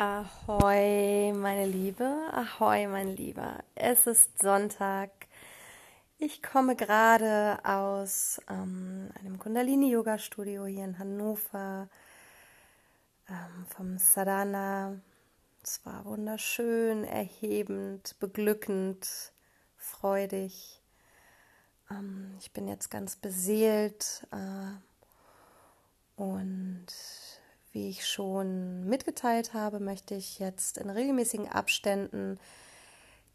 Ahoi, meine Liebe, ahoi, mein Lieber. Es ist Sonntag. Ich komme gerade aus ähm, einem Kundalini-Yoga-Studio hier in Hannover ähm, vom Sadhana. Es war wunderschön, erhebend, beglückend, freudig. Ähm, ich bin jetzt ganz beseelt äh, und wie ich schon mitgeteilt habe, möchte ich jetzt in regelmäßigen Abständen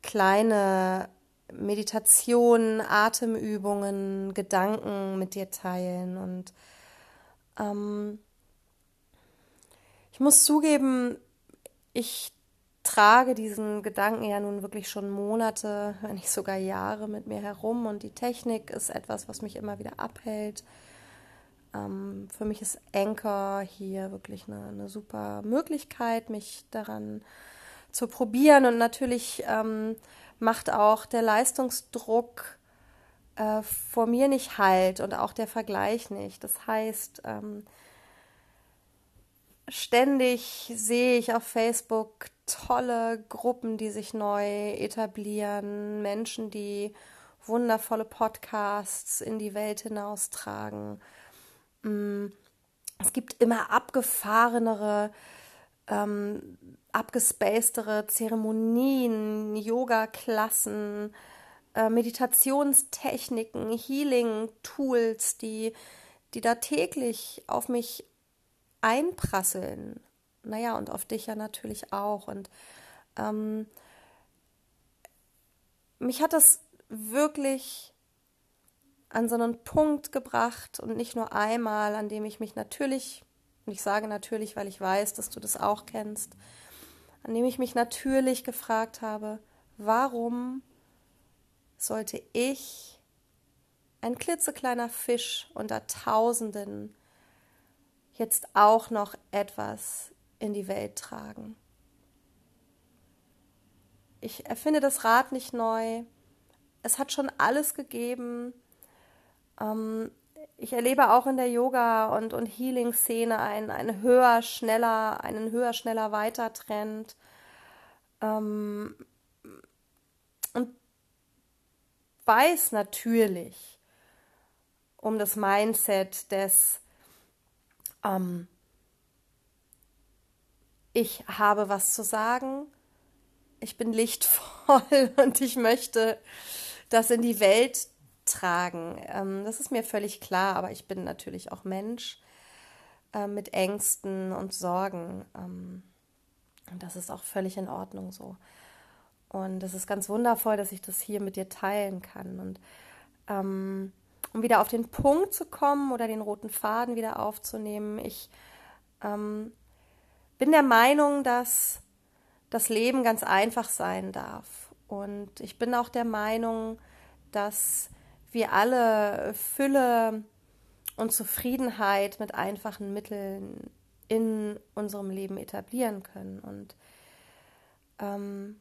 kleine Meditationen, Atemübungen, Gedanken mit dir teilen. Und ähm, ich muss zugeben, ich trage diesen Gedanken ja nun wirklich schon Monate, wenn nicht sogar Jahre mit mir herum. Und die Technik ist etwas, was mich immer wieder abhält ähm, für mich ist Anchor hier wirklich eine, eine, super Möglichkeit, mich daran zu probieren. Und natürlich ähm, macht auch der Leistungsdruck äh, vor mir nicht halt und auch der Vergleich nicht. Das heißt, ähm, ständig sehe ich auf Facebook tolle Gruppen, die sich neu etablieren, Menschen, die wundervolle Podcasts in die Welt hinaustragen. Mm, es gibt immer abgefahrenere, ähm, abgespacedere Zeremonien, Yoga-Klassen, äh, Meditationstechniken, Healing-Tools, die, die da täglich auf mich einprasseln. Naja, und auf dich ja natürlich auch. Und ähm, mich hat das wirklich an so einen Punkt gebracht und nicht nur einmal, an dem ich mich natürlich, und ich sage natürlich, weil ich weiß, dass du das auch kennst, an dem ich mich natürlich gefragt habe, warum sollte ich, ein klitzekleiner Fisch unter Tausenden, jetzt auch noch etwas in die Welt tragen? Ich erfinde das Rad nicht neu. Es hat schon alles gegeben, ähm, ich erlebe auch in der Yoga- und, und Healing-Szene einen, einen höher, schneller, einen höher, schneller Weiter-Trend. Ähm, und weiß natürlich um das Mindset des ähm, ich habe was zu sagen, ich bin lichtvoll und ich möchte das in die Welt tragen. Ähm, das ist mir völlig klar, aber ich bin natürlich auch Mensch äh, mit Ängsten und Sorgen. Ähm, und das ist auch völlig in Ordnung so. Und es ist ganz wundervoll, dass ich das hier mit dir teilen kann. Und ähm, um wieder auf den Punkt zu kommen oder den roten Faden wieder aufzunehmen, ich ähm, bin der Meinung, dass das Leben ganz einfach sein darf. Und ich bin auch der Meinung, dass wir alle Fülle und Zufriedenheit mit einfachen Mitteln in unserem Leben etablieren können. Und ähm,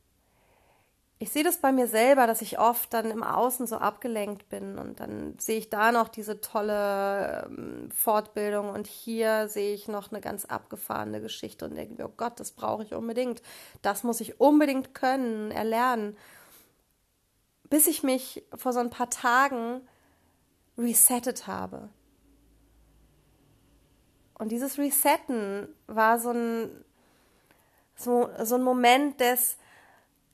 ich sehe das bei mir selber, dass ich oft dann im Außen so abgelenkt bin und dann sehe ich da noch diese tolle ähm, Fortbildung und hier sehe ich noch eine ganz abgefahrene Geschichte und denke mir, oh Gott, das brauche ich unbedingt. Das muss ich unbedingt können, erlernen bis ich mich vor so ein paar Tagen resettet habe. Und dieses Resetten war so ein, so, so ein Moment des,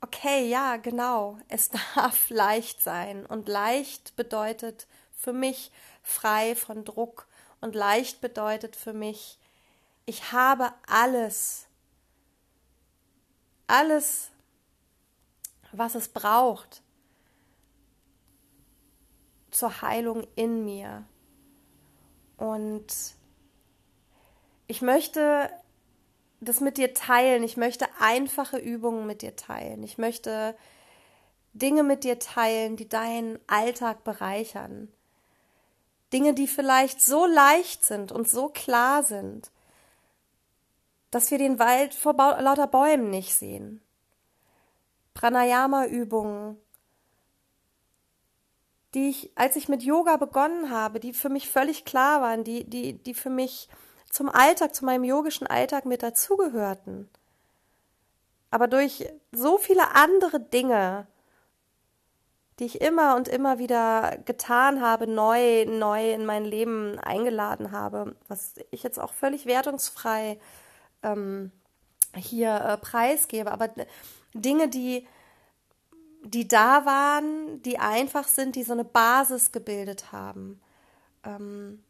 okay, ja, genau, es darf leicht sein. Und leicht bedeutet für mich frei von Druck. Und leicht bedeutet für mich, ich habe alles, alles, was es braucht, zur Heilung in mir. Und ich möchte das mit dir teilen. Ich möchte einfache Übungen mit dir teilen. Ich möchte Dinge mit dir teilen, die deinen Alltag bereichern. Dinge, die vielleicht so leicht sind und so klar sind, dass wir den Wald vor lauter Bäumen nicht sehen. Pranayama-Übungen, die ich, als ich mit Yoga begonnen habe, die für mich völlig klar waren, die, die, die für mich zum Alltag, zu meinem yogischen Alltag mit dazugehörten. Aber durch so viele andere Dinge, die ich immer und immer wieder getan habe, neu, neu in mein Leben eingeladen habe, was ich jetzt auch völlig wertungsfrei ähm, hier äh, preisgebe, aber Dinge, die, die da waren, die einfach sind, die so eine Basis gebildet haben, ähm,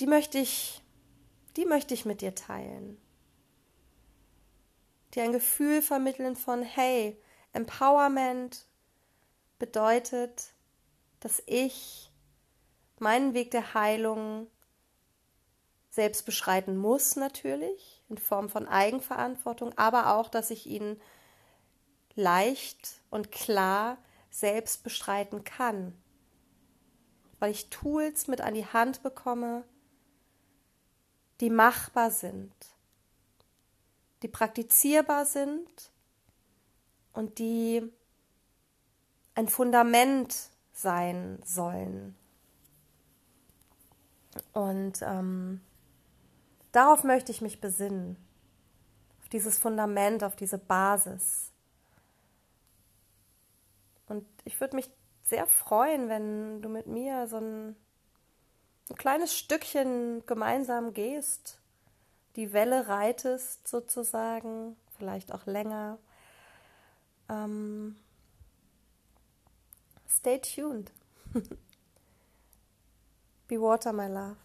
die möchte ich, die möchte ich mit dir teilen. Die ein Gefühl vermitteln von, hey, Empowerment bedeutet, dass ich meinen Weg der Heilung selbst beschreiten muss, natürlich, in Form von Eigenverantwortung, aber auch, dass ich ihn leicht und klar selbst bestreiten kann, weil ich Tools mit an die Hand bekomme, die machbar sind, die praktizierbar sind und die ein Fundament sein sollen. Und ähm, darauf möchte ich mich besinnen, auf dieses Fundament, auf diese Basis. Und ich würde mich sehr freuen, wenn du mit mir so ein, ein kleines Stückchen gemeinsam gehst, die Welle reitest sozusagen, vielleicht auch länger. Um, stay tuned. Be water, my love.